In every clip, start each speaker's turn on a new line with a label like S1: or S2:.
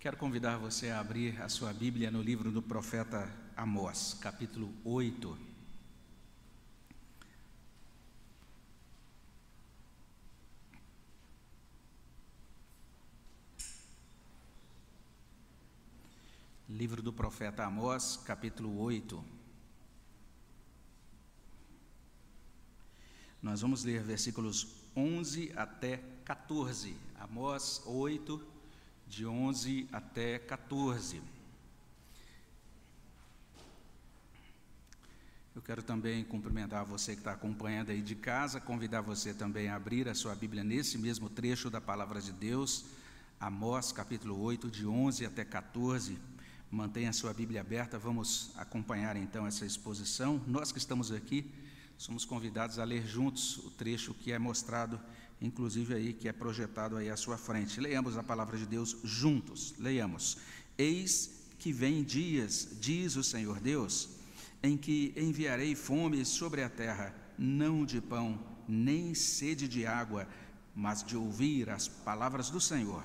S1: Quero convidar você a abrir a sua Bíblia no livro do profeta Amós, capítulo 8. Livro do profeta Amós, capítulo 8. Nós vamos ler versículos 11 até 14. Amós 8, de 11 até 14. Eu quero também cumprimentar você que está acompanhando aí de casa, convidar você também a abrir a sua Bíblia nesse mesmo trecho da palavra de Deus, Amós capítulo 8, de 11 até 14. Mantenha a sua Bíblia aberta, vamos acompanhar então essa exposição. Nós que estamos aqui, somos convidados a ler juntos o trecho que é mostrado, inclusive aí, que é projetado aí à sua frente. Leiamos a palavra de Deus juntos. Leiamos. Eis que vem dias, diz o Senhor Deus, em que enviarei fome sobre a terra, não de pão, nem sede de água, mas de ouvir as palavras do Senhor.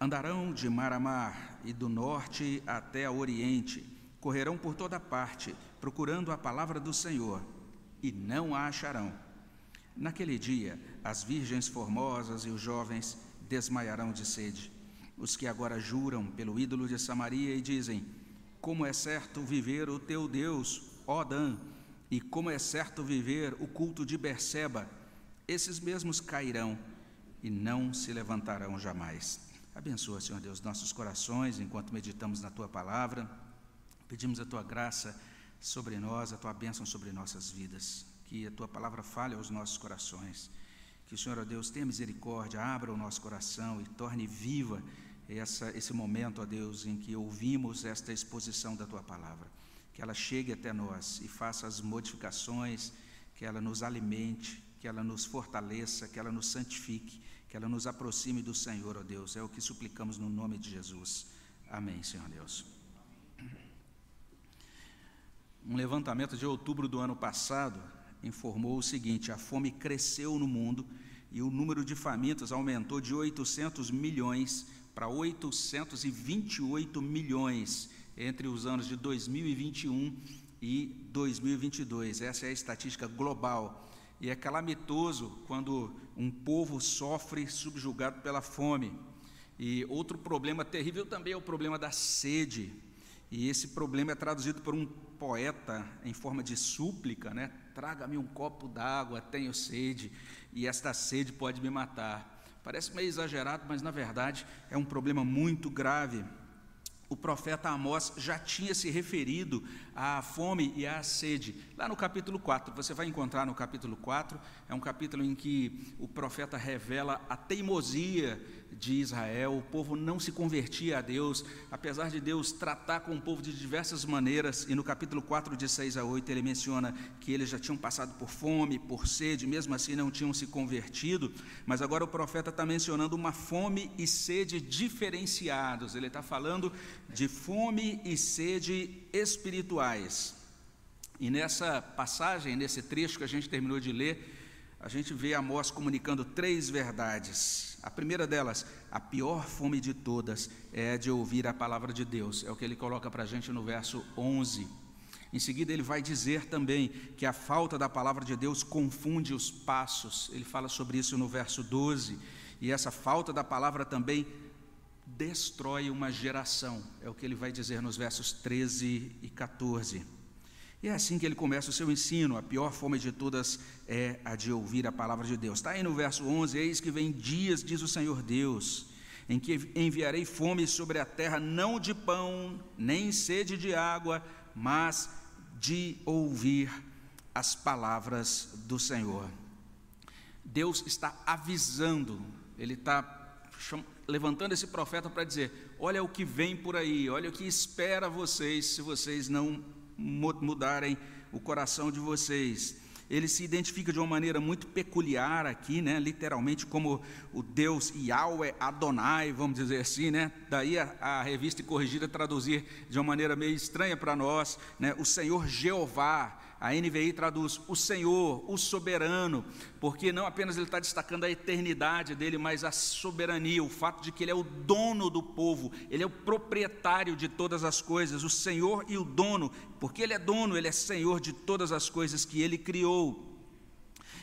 S1: Andarão de mar a mar e do norte até ao oriente, correrão por toda parte, procurando a palavra do Senhor, e não a acharão. Naquele dia, as virgens formosas e os jovens desmaiarão de sede. Os que agora juram pelo ídolo de Samaria e dizem: Como é certo viver o teu Deus, ó Dan, e como é certo viver o culto de Berseba, esses mesmos cairão e não se levantarão jamais. Abençoa, Senhor Deus, nossos corações enquanto meditamos na tua palavra. Pedimos a tua graça sobre nós, a tua bênção sobre nossas vidas. Que a tua palavra fale aos nossos corações. Que o Senhor, ó Deus, tenha misericórdia, abra o nosso coração e torne viva essa, esse momento, ó Deus, em que ouvimos esta exposição da tua palavra. Que ela chegue até nós e faça as modificações, que ela nos alimente, que ela nos fortaleça, que ela nos santifique que ela nos aproxime do Senhor, ó Deus. É o que suplicamos no nome de Jesus. Amém, Senhor Deus. Um levantamento de outubro do ano passado informou o seguinte: a fome cresceu no mundo e o número de famintos aumentou de 800 milhões para 828 milhões entre os anos de 2021 e 2022. Essa é a estatística global e é calamitoso quando um povo sofre subjugado pela fome. E outro problema terrível também é o problema da sede. E esse problema é traduzido por um poeta em forma de súplica, né? Traga-me um copo d'água, tenho sede, e esta sede pode me matar. Parece meio exagerado, mas na verdade é um problema muito grave o profeta Amós já tinha se referido à fome e à sede. Lá no capítulo 4, você vai encontrar no capítulo 4, é um capítulo em que o profeta revela a teimosia de Israel, o povo não se convertia a Deus, apesar de Deus tratar com o povo de diversas maneiras, e no capítulo 4, de 6 a 8, ele menciona que eles já tinham passado por fome, por sede, mesmo assim não tinham se convertido, mas agora o profeta está mencionando uma fome e sede diferenciados, ele está falando de fome e sede espirituais. E nessa passagem, nesse trecho que a gente terminou de ler, a gente vê Amós comunicando três verdades. A primeira delas, a pior fome de todas é de ouvir a palavra de Deus. É o que ele coloca para a gente no verso 11. Em seguida, ele vai dizer também que a falta da palavra de Deus confunde os passos. Ele fala sobre isso no verso 12. E essa falta da palavra também destrói uma geração. É o que ele vai dizer nos versos 13 e 14. E é assim que ele começa o seu ensino. A pior forma de todas é a de ouvir a palavra de Deus. Está aí no verso 11: Eis que vem dias, diz o Senhor Deus, em que enviarei fome sobre a terra, não de pão, nem sede de água, mas de ouvir as palavras do Senhor. Deus está avisando, Ele está levantando esse profeta para dizer: olha o que vem por aí, olha o que espera vocês se vocês não mudarem o coração de vocês. Ele se identifica de uma maneira muito peculiar aqui, né? literalmente como o Deus Yahweh Adonai, vamos dizer assim, né? daí a, a revista corrigida traduzir de uma maneira meio estranha para nós, né? o Senhor Jeová, A NVI traduz o Senhor, o soberano, porque não apenas ele está destacando a eternidade dele, mas a soberania, o fato de que ele é o dono do povo, ele é o proprietário de todas as coisas, o Senhor e o dono, porque ele é dono, ele é Senhor de todas as coisas que ele criou.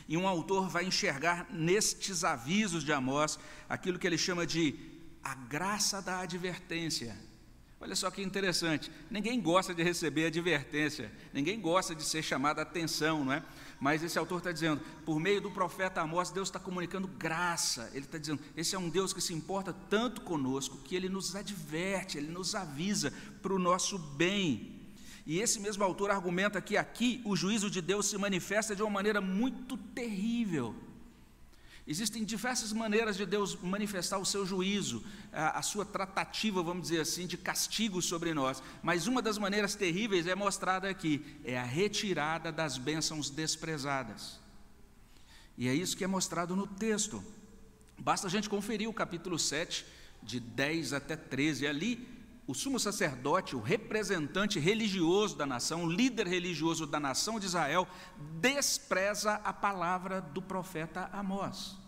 S1: E um autor vai enxergar nestes avisos de Amós aquilo que ele chama de a graça da advertência. Olha só que interessante. Ninguém gosta de receber advertência, ninguém gosta de ser chamado a atenção, não é? Mas esse autor está dizendo, por meio do profeta Amós, Deus está comunicando graça. Ele está dizendo, esse é um Deus que se importa tanto conosco que ele nos adverte, ele nos avisa para o nosso bem. E esse mesmo autor argumenta que aqui o juízo de Deus se manifesta de uma maneira muito terrível. Existem diversas maneiras de Deus manifestar o seu juízo, a, a, sua tratativa, vamos dizer assim, de castigo sobre nós. Mas uma das maneiras terríveis é mostrada aqui: é a retirada das bênçãos desprezadas. E é isso que é mostrado no texto. Basta a gente conferir o capítulo 7, de 10 até 13. Ali, o sumo sacerdote, o representante religioso da nação, o líder religioso da nação de Israel, despreza a palavra do profeta Amós.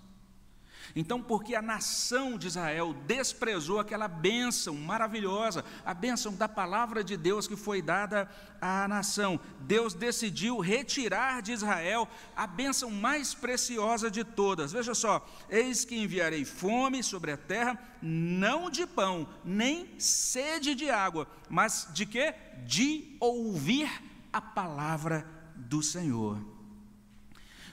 S1: Então, porque a nação de Israel desprezou aquela bênção maravilhosa, a bênção da palavra de Deus que foi dada à nação, Deus decidiu retirar de Israel a bênção mais preciosa de todas. Veja só: eis que enviarei fome sobre a terra, não de pão, nem sede de água, mas de quê? De ouvir a palavra do Senhor.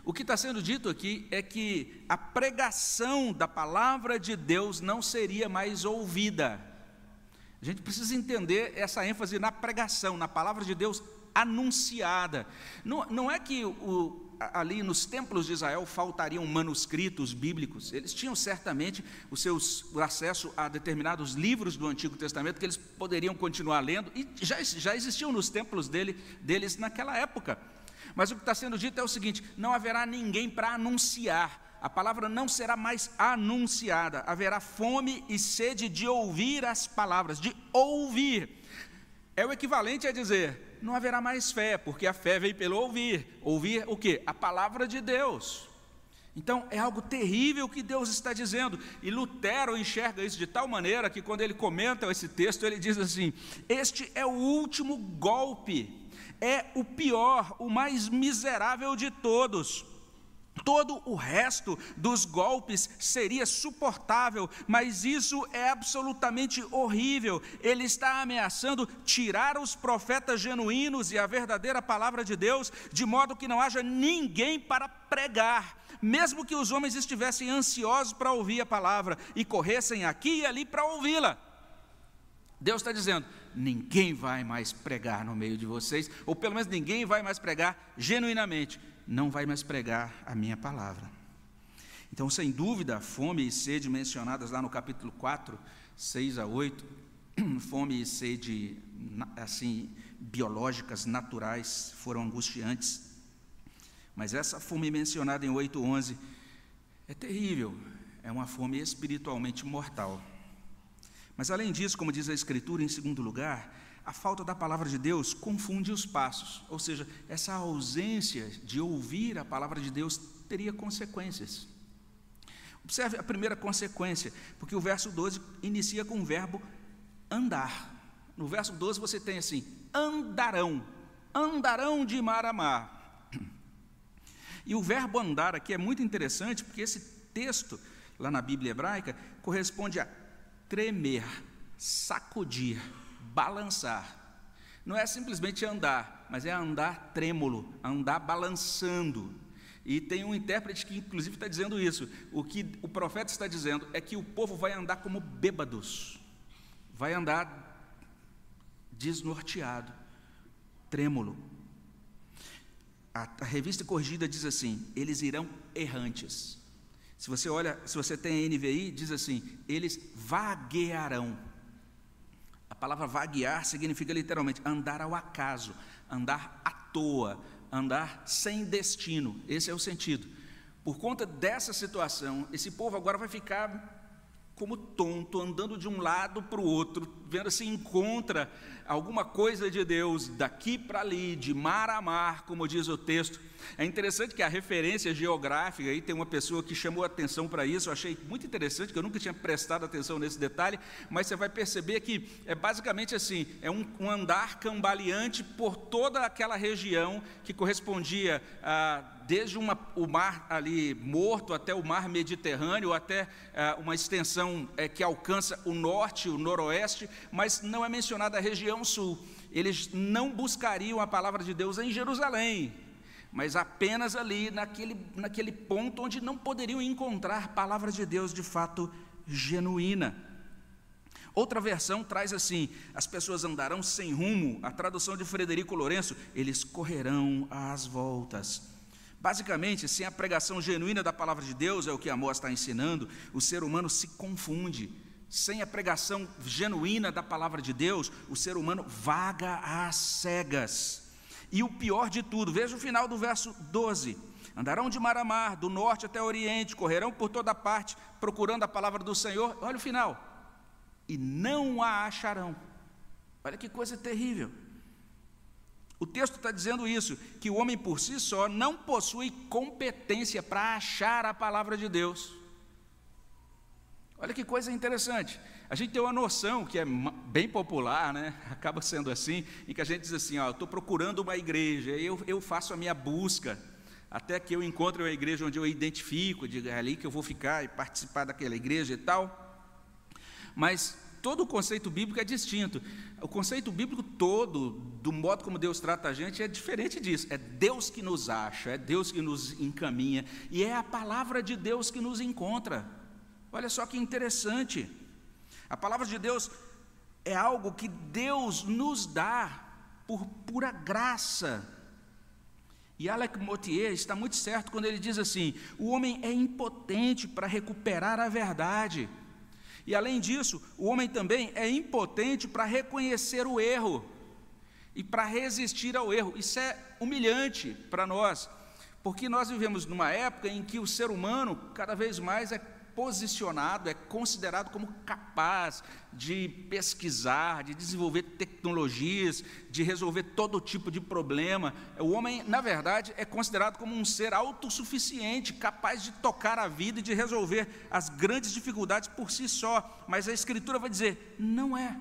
S1: O que está sendo dito aqui é que a pregação da palavra de Deus não seria mais ouvida. A gente precisa entender essa ênfase na pregação, na palavra de Deus anunciada. Não, não é que o, ali nos templos de Israel faltariam manuscritos bíblicos, eles tinham certamente os seus, o acesso a determinados livros do Antigo Testamento que eles poderiam continuar lendo, e já, já existiam nos templos dele, deles naquela época. Mas o que está sendo dito é o seguinte: não haverá ninguém para anunciar, a palavra não será mais anunciada, haverá fome e sede de ouvir as palavras, de ouvir. É o equivalente a dizer: não haverá mais fé, porque a fé vem pelo ouvir. Ouvir o que? A palavra de Deus. Então é algo terrível que Deus está dizendo, e Lutero enxerga isso de tal maneira que, quando ele comenta esse texto, ele diz assim: Este é o último golpe é o pior, o mais miserável de todos. Todo o resto dos golpes seria suportável, mas isso é absolutamente horrível. Ele está ameaçando tirar os profetas genuínos e a verdadeira palavra de Deus, de modo que não haja ninguém para pregar, mesmo que os homens estivessem ansiosos para ouvir a palavra e corressem aqui e ali para ouvi-la. Deus está dizendo: ninguém vai mais pregar no meio de vocês, ou pelo menos ninguém vai mais pregar genuinamente, não vai mais pregar a minha palavra. Então, sem dúvida, fome e sede mencionadas lá no capítulo 4, 6 a 8, fome e sede assim biológicas, naturais, foram angustiantes. Mas essa fome mencionada em 8:11 é terrível, é uma fome espiritualmente mortal. Mas além disso, como diz a Escritura, em segundo lugar, a falta da palavra de Deus confunde os passos, ou seja, essa ausência de ouvir a palavra de Deus teria consequências. Observe a primeira consequência, porque o verso 12 inicia com o verbo andar. No verso 12 você tem assim: andarão, andarão de mar a mar. E o verbo andar aqui é muito interessante, porque esse texto, lá na Bíblia hebraica, corresponde a tremer, sacudir, balançar. Não é simplesmente andar, mas é andar trêmulo, andar balançando. E tem um intérprete que, inclusive, está dizendo isso. O que o profeta está dizendo é que o povo vai andar como bêbados, vai andar desnorteado, trêmulo. A, a revista corrigida diz assim: eles irão errantes. Se você olha, se você tem a NVI, diz assim: eles vaguearão. A palavra vaguear significa literalmente andar ao acaso, andar à toa, andar sem destino. Esse é o sentido. Por conta dessa situação, esse povo agora vai ficar como tonto, andando de um lado para o outro, vendo se encontra alguma coisa de Deus daqui para ali, de mar a mar, como diz o texto. É interessante que a referência geográfica, aí tem uma pessoa que chamou atenção para isso, eu achei muito interessante, que eu nunca tinha prestado atenção nesse detalhe, mas você vai perceber que é basicamente assim, é um, um andar cambaleante por toda aquela região que correspondia a desde uma, o mar ali morto até o mar Mediterrâneo, até ah, uma extensão é, que alcança o norte, o noroeste, mas não é mencionada a região sul. Eles não buscariam a palavra de Deus em Jerusalém, mas apenas ali, naquele, naquele ponto onde não poderiam encontrar palavra de Deus de fato genuína. Outra versão traz assim: as pessoas andarão sem rumo. A tradução de Frederico Lourenço, eles correrão às voltas. Basicamente, sem a pregação genuína da palavra de Deus, é o que Amós está ensinando, o ser humano se confunde. Sem a pregação genuína da palavra de Deus, o ser humano vaga às cegas. E o pior de tudo, veja o final do verso 12: Andarão de mar a mar, do norte até o oriente, correrão por toda parte, procurando a palavra do Senhor. Olha o final. E não a acharão. Olha que coisa terrível. O texto está dizendo isso, que o homem por si só não possui competência para achar a palavra de Deus. Olha que coisa interessante. A gente tem uma noção que é bem popular, né? acaba sendo assim, em que a gente diz assim: ó, estou procurando uma igreja, eu, eu faço a minha busca, até que eu encontre uma igreja onde eu identifico, diga é ali que eu vou ficar e participar daquela igreja e tal. Mas todo o conceito bíblico é distinto. O conceito bíblico todo, do modo como Deus trata a gente, é diferente disso. É Deus que nos acha, é Deus que nos encaminha, e é a palavra de Deus que nos encontra. Olha só que interessante. A palavra de Deus é algo que Deus nos dá por pura graça. E Alec Motier está muito certo quando ele diz assim: o homem é impotente para recuperar a verdade. E além disso, o homem também é impotente para reconhecer o erro e para resistir ao erro. Isso é humilhante para nós, porque nós vivemos numa época em que o ser humano cada vez mais é posicionado, é considerado como capaz de pesquisar, de desenvolver tecnologias, de resolver todo tipo de problema. O homem, na verdade, é considerado como um ser autossuficiente, capaz de tocar a vida e de resolver as grandes dificuldades por si só. Mas a Escritura vai dizer: não é.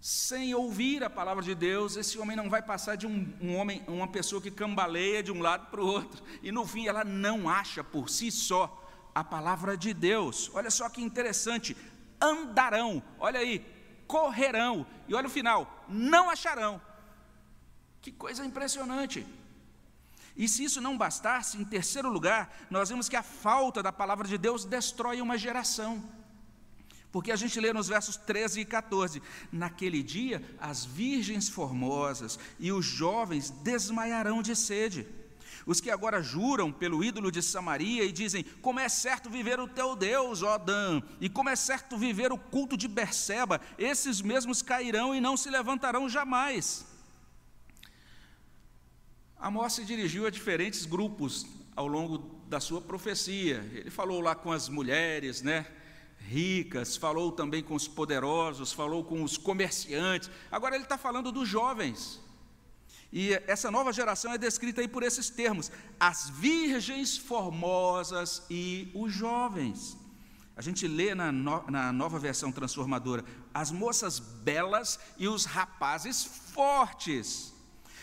S1: Sem ouvir a palavra de Deus, esse homem não vai passar de um, um homem, uma pessoa que cambaleia de um lado para o outro, e no fim ela não acha por si só a palavra de Deus. Olha só que interessante: andarão, olha aí, correrão, e olha o final: não acharão. Que coisa impressionante. E se isso não bastasse, em terceiro lugar, nós vemos que a falta da palavra de Deus destrói uma geração. Porque a gente lê nos versos 13 e 14: Naquele dia as virgens formosas e os jovens desmaiarão de sede os que agora juram pelo ídolo de Samaria e dizem: Como é certo viver o teu Deus, ó Dan, e como é certo viver o culto de Berseba, esses mesmos cairão e não se levantarão jamais. Amós se dirigiu a diferentes grupos ao longo da sua profecia. Ele falou lá com as mulheres, né? Ricas, falou também com os poderosos, falou com os comerciantes. Agora ele está falando dos jovens. E essa nova geração é descrita aí por esses termos: as virgens formosas e os jovens. A gente lê na, no, na nova versão transformadora: as moças belas e os rapazes fortes.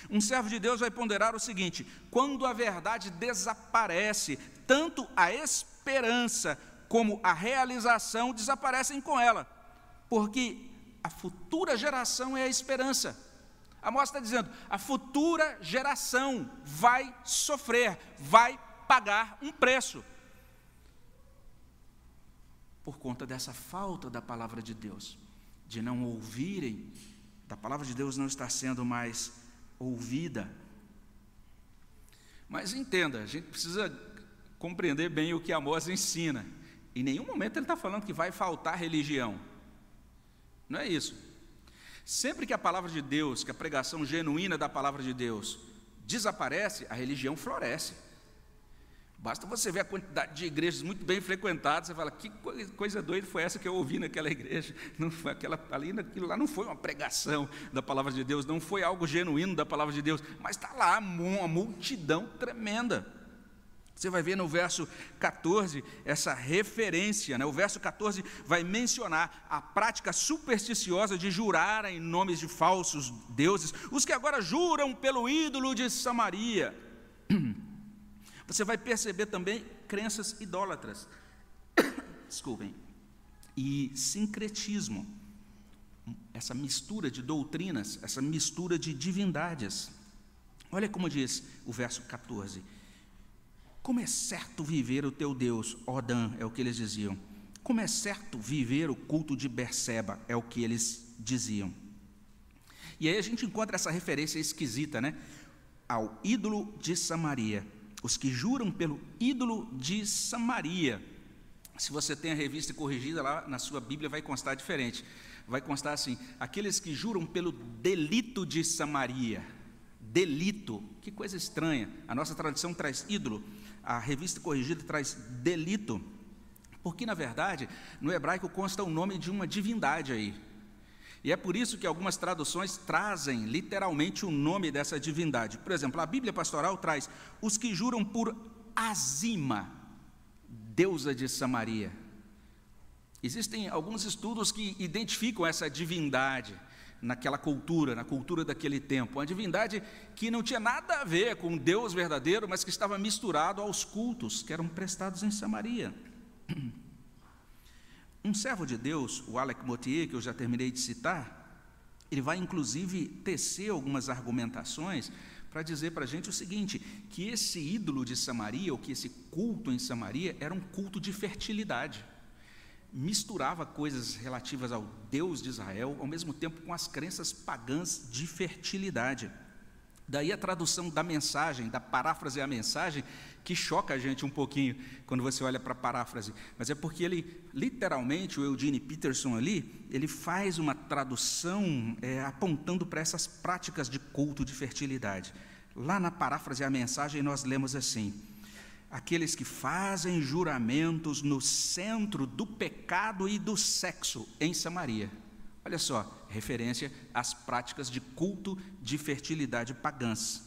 S1: Um servo de Deus vai ponderar o seguinte: quando a verdade desaparece, tanto a esperança como a realização desaparecem com ela, porque a futura geração é a esperança. Amós está dizendo: a futura geração vai sofrer, vai pagar um preço. Por conta dessa falta da palavra de Deus, de não ouvirem, da palavra de Deus não estar sendo mais ouvida. Mas entenda, a gente precisa compreender bem o que Amós ensina. Em nenhum momento ele está falando que vai faltar religião. Não é isso. Sempre que a palavra de Deus, que a pregação genuína da palavra de Deus desaparece, a religião floresce. Basta você ver a quantidade de igrejas muito bem frequentadas, você fala, que coisa doida foi essa que eu ouvi naquela igreja? Não foi aquela, ali, aquilo lá não foi uma pregação da palavra de Deus, não foi algo genuíno da palavra de Deus, mas está lá uma multidão tremenda. Você vai ver no verso 14 essa referência, né? o verso 14 vai mencionar a prática supersticiosa de jurar em nomes de falsos deuses, os que agora juram pelo ídolo de Samaria. Você vai perceber também crenças idólatras, desculpem, e sincretismo, essa mistura de doutrinas, essa mistura de divindades. Olha como diz o verso 14: Como é certo viver o teu Deus, Odã, é o que eles diziam. Como é certo viver o culto de Berseba, é o que eles diziam. E aí a gente encontra essa referência esquisita, né? Ao ídolo de Samaria os que juram pelo ídolo de Samaria. Se você tem a revista corrigida lá na sua Bíblia, vai constar diferente. Vai constar assim: aqueles que juram pelo delito de Samaria. Delito, que coisa estranha. A nossa tradição traz ídolo, a revista corrigida traz delito. Porque, na verdade, no hebraico consta o nome de uma divindade aí. E é por isso que algumas traduções trazem literalmente o nome dessa divindade. Por exemplo, a Bíblia Pastoral traz os que juram por Azima, deusa de Samaria. Existem alguns estudos que identificam essa divindade naquela cultura, na cultura daquele tempo. Uma divindade que não tinha nada a ver com o Deus verdadeiro, mas que estava misturado aos cultos que eram prestados em Samaria. Um servo de Deus, o Alec Motier, que eu já terminei de citar, ele vai inclusive tecer algumas argumentações para dizer para a gente o seguinte: que esse ídolo de Samaria, ou que esse culto em Samaria, era um culto de fertilidade. Misturava coisas relativas ao Deus de Israel, ao mesmo tempo com as crenças pagãs de fertilidade. Daí a tradução da mensagem, da paráfrase à mensagem, que choca a gente um pouquinho quando você olha para a paráfrase, mas é porque ele, literalmente, o Eugene Peterson ali, ele faz uma tradução é, apontando para essas práticas de culto de fertilidade. Lá na paráfrase à mensagem, nós lemos assim: aqueles que fazem juramentos no centro do pecado e do sexo em Samaria. Olha só, referência às práticas de culto de fertilidade pagãs.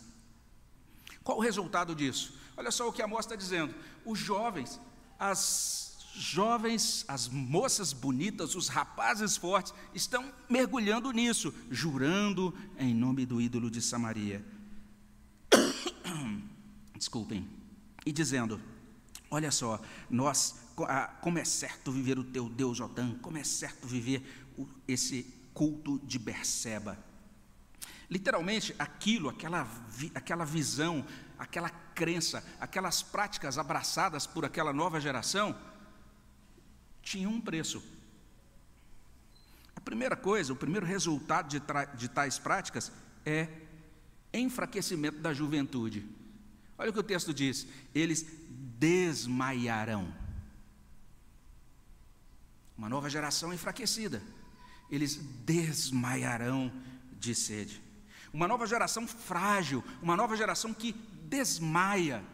S1: Qual o resultado disso? Olha só o que a moça está dizendo. Os jovens, as jovens, as moças bonitas, os rapazes fortes, estão mergulhando nisso, jurando em nome do ídolo de Samaria. Desculpem. E dizendo: Olha só, nós, como é certo viver o teu Deus Otã, como é certo viver esse culto de Berseba. Literalmente, aquilo, aquela, aquela visão, aquela crença, aquelas práticas abraçadas por aquela nova geração, tinham um preço. A primeira coisa, o primeiro resultado de, de tais práticas é enfraquecimento da juventude. Olha o que o texto diz: eles desmaiarão. Uma nova geração enfraquecida, eles desmaiarão de sede. Uma nova geração frágil, uma nova geração que desmaia.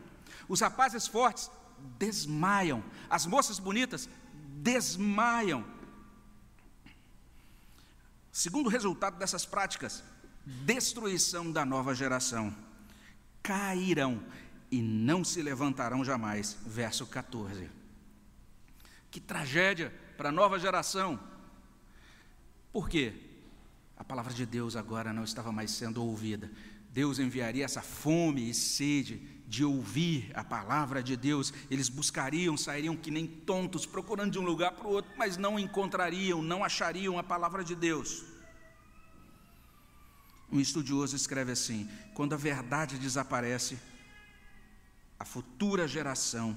S1: Os rapazes fortes desmaiam. As moças bonitas desmaiam. Segundo resultado dessas práticas, destruição da nova geração. Cairão e não se levantarão jamais. Verso 14. Que tragédia para a nova geração. Por quê? A palavra de Deus agora não estava mais sendo ouvida. Deus enviaria essa fome e sede de ouvir a palavra de Deus. Eles buscariam, sairiam que nem tontos, procurando de um lugar para o outro, mas não encontrariam, não achariam a palavra de Deus. Um estudioso escreve assim: quando a verdade desaparece, a futura geração,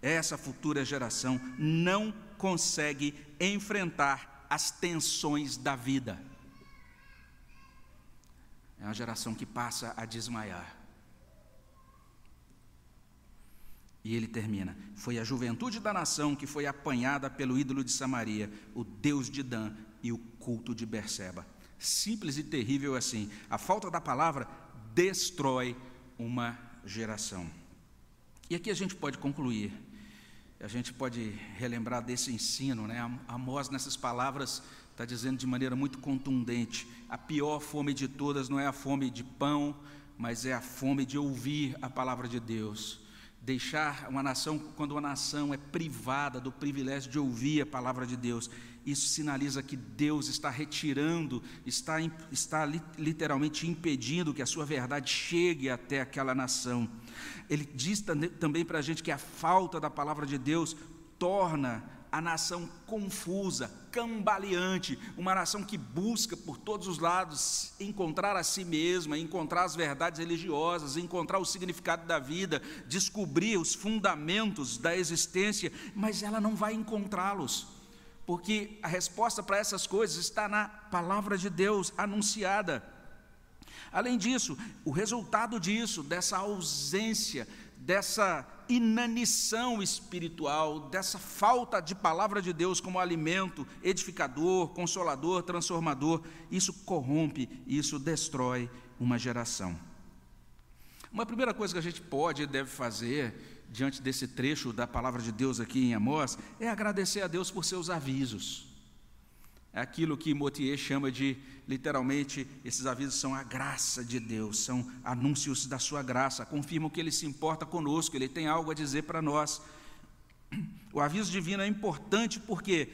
S1: essa futura geração, não consegue enfrentar as tensões da vida. É uma geração que passa a desmaiar. E ele termina: Foi a juventude da nação que foi apanhada pelo ídolo de Samaria, o Deus de Dan e o culto de Berseba. Simples e terrível assim. A falta da palavra destrói uma geração. E aqui a gente pode concluir, a gente pode relembrar desse ensino, né? Amós, nessas palavras, está dizendo de maneira muito contundente: a pior fome de todas não é a fome de pão, mas é a fome de ouvir a palavra de Deus. Deixar uma nação, quando uma nação é privada do privilégio de ouvir a palavra de Deus, isso sinaliza que Deus está retirando, está, está literalmente impedindo que a sua verdade chegue até aquela nação. Ele diz também para a gente que a falta da palavra de Deus torna a nação confusa, cambaleante, uma nação que busca por todos os lados encontrar a si mesma, encontrar as verdades religiosas, encontrar o significado da vida, descobrir os fundamentos da existência, mas ela não vai encontrá-los porque a resposta para essas coisas está na palavra de Deus anunciada. Além disso, o resultado disso, dessa ausência, dessa inanição espiritual, dessa falta de palavra de Deus como alimento edificador, consolador, transformador, isso corrompe, isso destrói uma geração. Uma primeira coisa que a gente pode e deve fazer diante desse trecho da palavra de Deus aqui em Amós, é agradecer a Deus por seus avisos. É aquilo que Motier chama de, literalmente, esses avisos são a graça de Deus, são anúncios da sua graça, confirmam que Ele se importa conosco, Ele tem algo a dizer para nós. O aviso divino é importante porque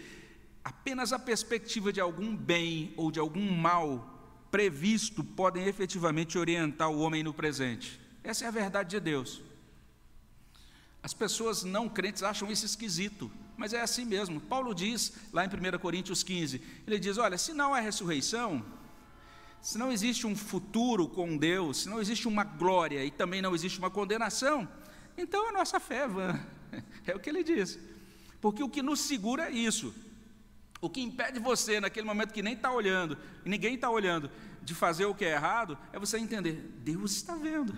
S1: apenas a perspectiva de algum bem ou de algum mal previsto podem efetivamente orientar o homem no presente. Essa é a verdade de Deus. As pessoas não crentes acham isso esquisito, mas é assim mesmo. Paulo diz lá em 1 Coríntios 15: ele diz: Olha, se não há ressurreição, se não existe um futuro com Deus, se não existe uma glória e também não existe uma condenação, então a nossa fé é vã. É o que ele diz. Porque o que nos segura é isso. O que impede você, naquele momento que nem está olhando, e ninguém está olhando, de fazer o que é errado, é você entender: Deus está vendo.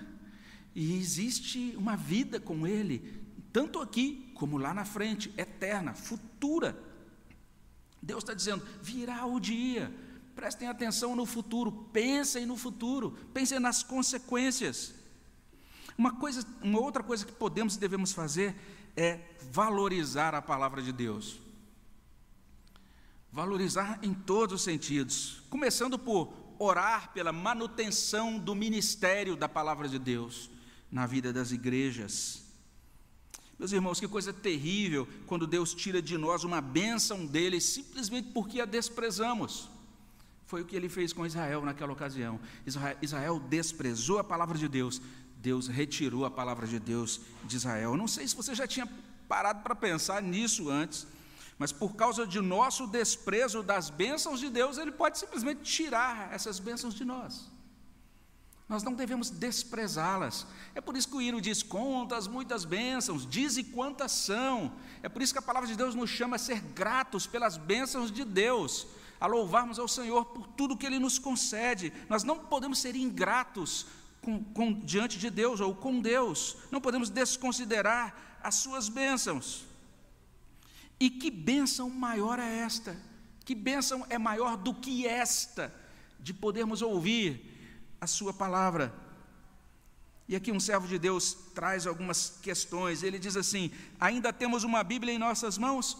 S1: E existe uma vida com Ele, tanto aqui como lá na frente, eterna, futura. Deus está dizendo: virá o dia, prestem atenção no futuro, pensem no futuro, pensem nas consequências. Uma, coisa, uma outra coisa que podemos e devemos fazer é valorizar a palavra de Deus. Valorizar em todos os sentidos, começando por orar pela manutenção do ministério da palavra de Deus na vida das igrejas. Meus irmãos, que coisa terrível quando Deus tira de nós uma bênção dele simplesmente porque a desprezamos. Foi o que ele fez com Israel naquela ocasião. Israel, desprezou a palavra de Deus, Deus retirou a palavra de Deus de Israel. Eu não sei se você já tinha parado para pensar nisso antes, mas por causa de nosso desprezo das bênçãos de Deus, Ele pode simplesmente tirar essas bênçãos de nós. Nós não devemos desprezá-las. É por isso que o hino diz: contas, muitas bênçãos, dize quantas são. É por isso que a palavra de Deus nos chama a ser gratos pelas bênçãos de Deus, a louvarmos ao Senhor por tudo que Ele nos concede. Nós não podemos ser ingratos com, com, diante de Deus ou com Deus, não podemos desconsiderar as Suas bênçãos. E que bênção maior é esta? Que bênção é maior do que esta, de podermos ouvir a sua palavra. E aqui um servo de Deus traz algumas questões. Ele diz assim: ainda temos uma Bíblia em nossas mãos?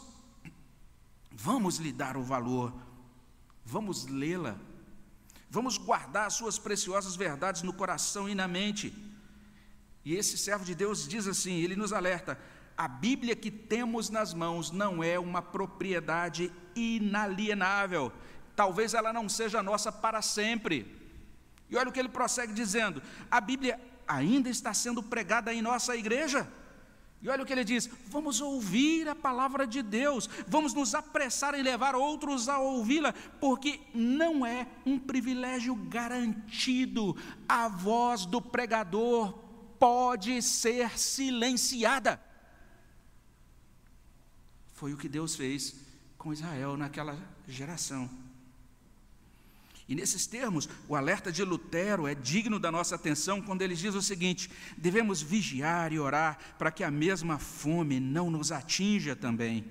S1: Vamos lhe dar o valor, vamos lê-la, vamos guardar as suas preciosas verdades no coração e na mente. E esse servo de Deus diz assim: ele nos alerta, a Bíblia que temos nas mãos não é uma propriedade inalienável, talvez ela não seja nossa para sempre. E olha o que ele prossegue dizendo: a Bíblia ainda está sendo pregada em nossa igreja. E olha o que ele diz: vamos ouvir a palavra de Deus, vamos nos apressar em levar outros a ouvi-la, porque não é um privilégio garantido, a voz do pregador pode ser silenciada. Foi o que Deus fez com Israel naquela geração. E nesses termos, o alerta de Lutero é digno da nossa atenção quando ele diz o seguinte: devemos vigiar e orar para que a mesma fome não nos atinja também.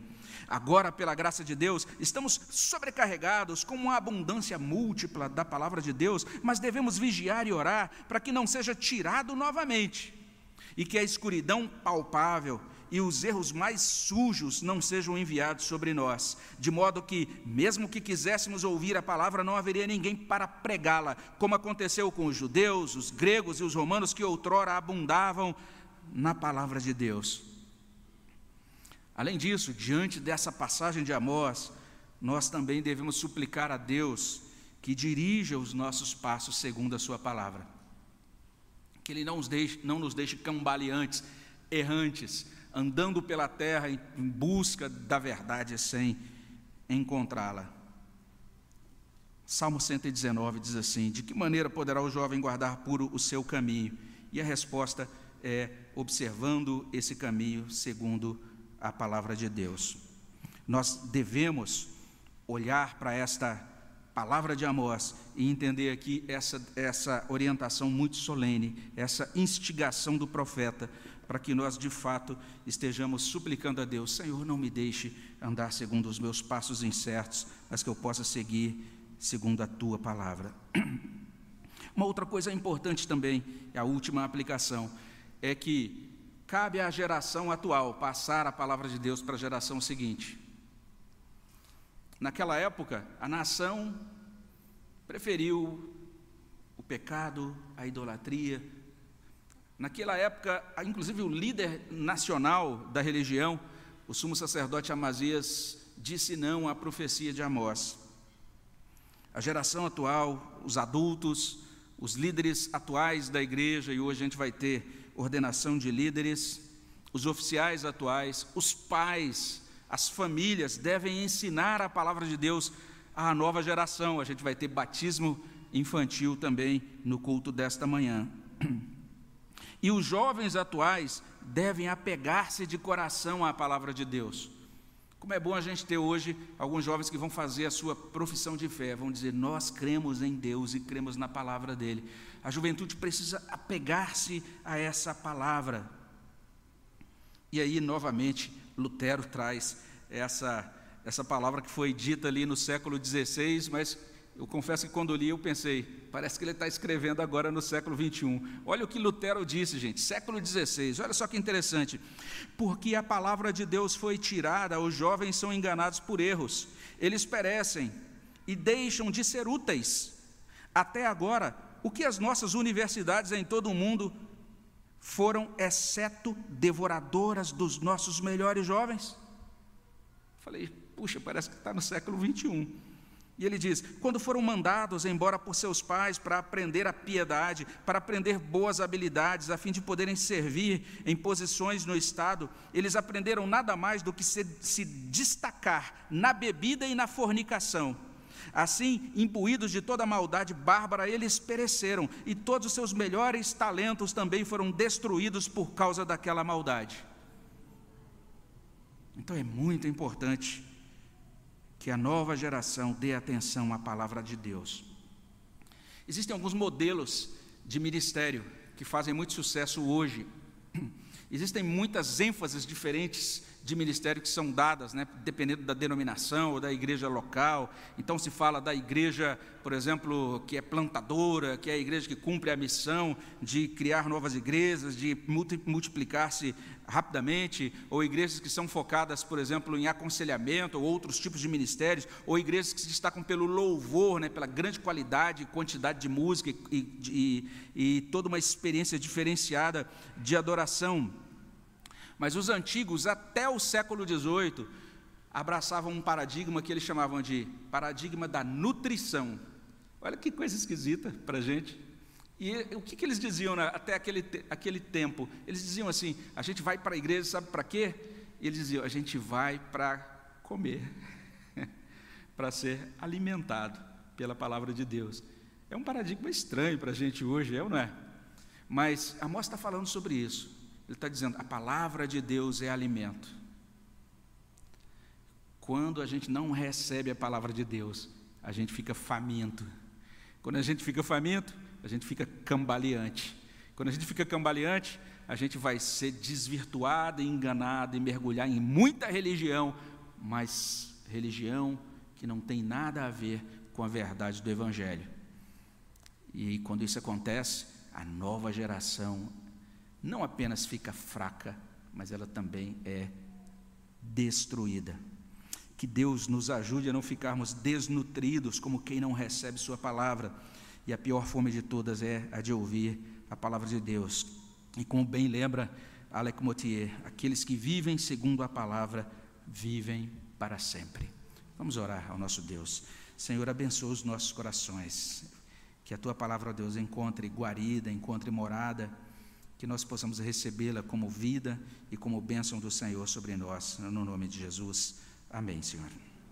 S1: Agora, pela graça de Deus, estamos sobrecarregados com uma abundância múltipla da palavra de Deus, mas devemos vigiar e orar para que não seja tirado novamente. e que a escuridão palpável e os erros mais sujos não sejam enviados sobre nós, de modo que, mesmo que quiséssemos ouvir a palavra, não haveria ninguém para pregá-la, como aconteceu com os judeus, os gregos e os romanos que outrora abundavam na palavra de Deus. Além disso, diante dessa passagem de Amós, nós também devemos suplicar a Deus que dirija os nossos passos segundo a Sua palavra. Que Ele não nos deixe, não nos deixe cambaleantes, errantes, andando pela terra em busca da verdade sem encontrá-la. Salmo 119 diz assim: De que maneira poderá o jovem guardar puro o seu caminho? E a resposta é observando esse caminho segundo a palavra de Deus. Nós devemos olhar para esta palavra de Amós e entender aqui essa, essa orientação muito solene, essa instigação do profeta, para que nós de fato estejamos suplicando a Deus: Senhor, não me deixe andar segundo os meus passos incertos, mas que eu possa seguir segundo a tua palavra. Uma outra coisa importante também, a última aplicação, é que cabe à geração atual passar a palavra de Deus para a geração seguinte. Naquela época, a nação preferiu o pecado, a idolatria, Naquela época, inclusive o líder nacional da religião, o sumo sacerdote Amazias, disse não à profecia de Amós. A geração atual, os adultos, os líderes atuais da igreja, e hoje a gente vai ter ordenação de líderes, os oficiais atuais, os pais, as famílias devem ensinar a palavra de Deus à nova geração. A gente vai ter batismo infantil também no culto desta manhã. E os jovens atuais devem apegar-se de coração à palavra de Deus. Como é bom a gente ter hoje alguns jovens que vão fazer a sua profissão de fé, vão dizer: Nós cremos em Deus e cremos na palavra dele. A juventude precisa apegar-se a essa palavra. E aí, novamente, Lutero traz essa, essa palavra que foi dita ali no século XVI, mas eu confesso que quando li eu pensei, parece que ele está escrevendo agora no século 21. Olha o que Lutero disse, gente, século 16. Olha só que interessante. Porque a palavra de Deus foi tirada, os jovens são enganados por erros. Eles perecem e deixam de ser úteis. Até agora, o que as nossas universidades em todo o mundo foram, exceto devoradoras dos nossos melhores jovens? Falei, puxa, parece que está no século 21. E ele diz: quando foram mandados embora por seus pais para aprender a piedade, para aprender boas habilidades, a fim de poderem servir em posições no Estado, eles aprenderam nada mais do que se, se destacar na bebida e na fornicação. Assim, imbuídos de toda maldade bárbara, eles pereceram, e todos os seus melhores talentos também foram destruídos por causa daquela maldade. Então é muito importante que a nova geração dê atenção à palavra de Deus. Existem alguns modelos de ministério que fazem muito sucesso hoje. Existem muitas ênfases diferentes de ministério que são dadas, né, dependendo da denominação ou da igreja local. Então se fala da igreja, por exemplo, que é plantadora, que é a igreja que cumpre a missão de criar novas igrejas, de multiplicar-se rapidamente, ou igrejas que são focadas, por exemplo, em aconselhamento ou outros tipos de ministérios, ou igrejas que se destacam pelo louvor, né, pela grande qualidade e quantidade de música e, e, e toda uma experiência diferenciada de adoração. Mas os antigos, até o século XVIII, abraçavam um paradigma que eles chamavam de paradigma da nutrição. Olha que coisa esquisita para a gente. E o que, que eles diziam né, até aquele, aquele tempo? Eles diziam assim: a gente vai para a igreja, sabe para quê? E eles diziam: a gente vai para comer, para ser alimentado pela palavra de Deus. É um paradigma estranho para a gente hoje, é ou não é? Mas Amós está falando sobre isso. Ele está dizendo: a palavra de Deus é alimento. Quando a gente não recebe a palavra de Deus, a gente fica faminto. Quando a gente fica faminto, a gente fica cambaleante. Quando a gente fica cambaleante, a gente vai ser desvirtuado, enganado e mergulhar em muita religião, mas religião que não tem nada a ver com a verdade do Evangelho. E quando isso acontece, a nova geração não apenas fica fraca, mas ela também é destruída. Que Deus nos ajude a não ficarmos desnutridos como quem não recebe Sua palavra. E a pior fome de todas é a de ouvir a palavra de Deus. E como bem lembra Alec Motier, aqueles que vivem segundo a palavra vivem para sempre. Vamos orar ao nosso Deus. Senhor, abençoa os nossos corações. Que a tua palavra, ó Deus, encontre guarida, encontre morada, que nós possamos recebê-la como vida e como bênção do Senhor sobre nós, no nome de Jesus. Amém, Senhor.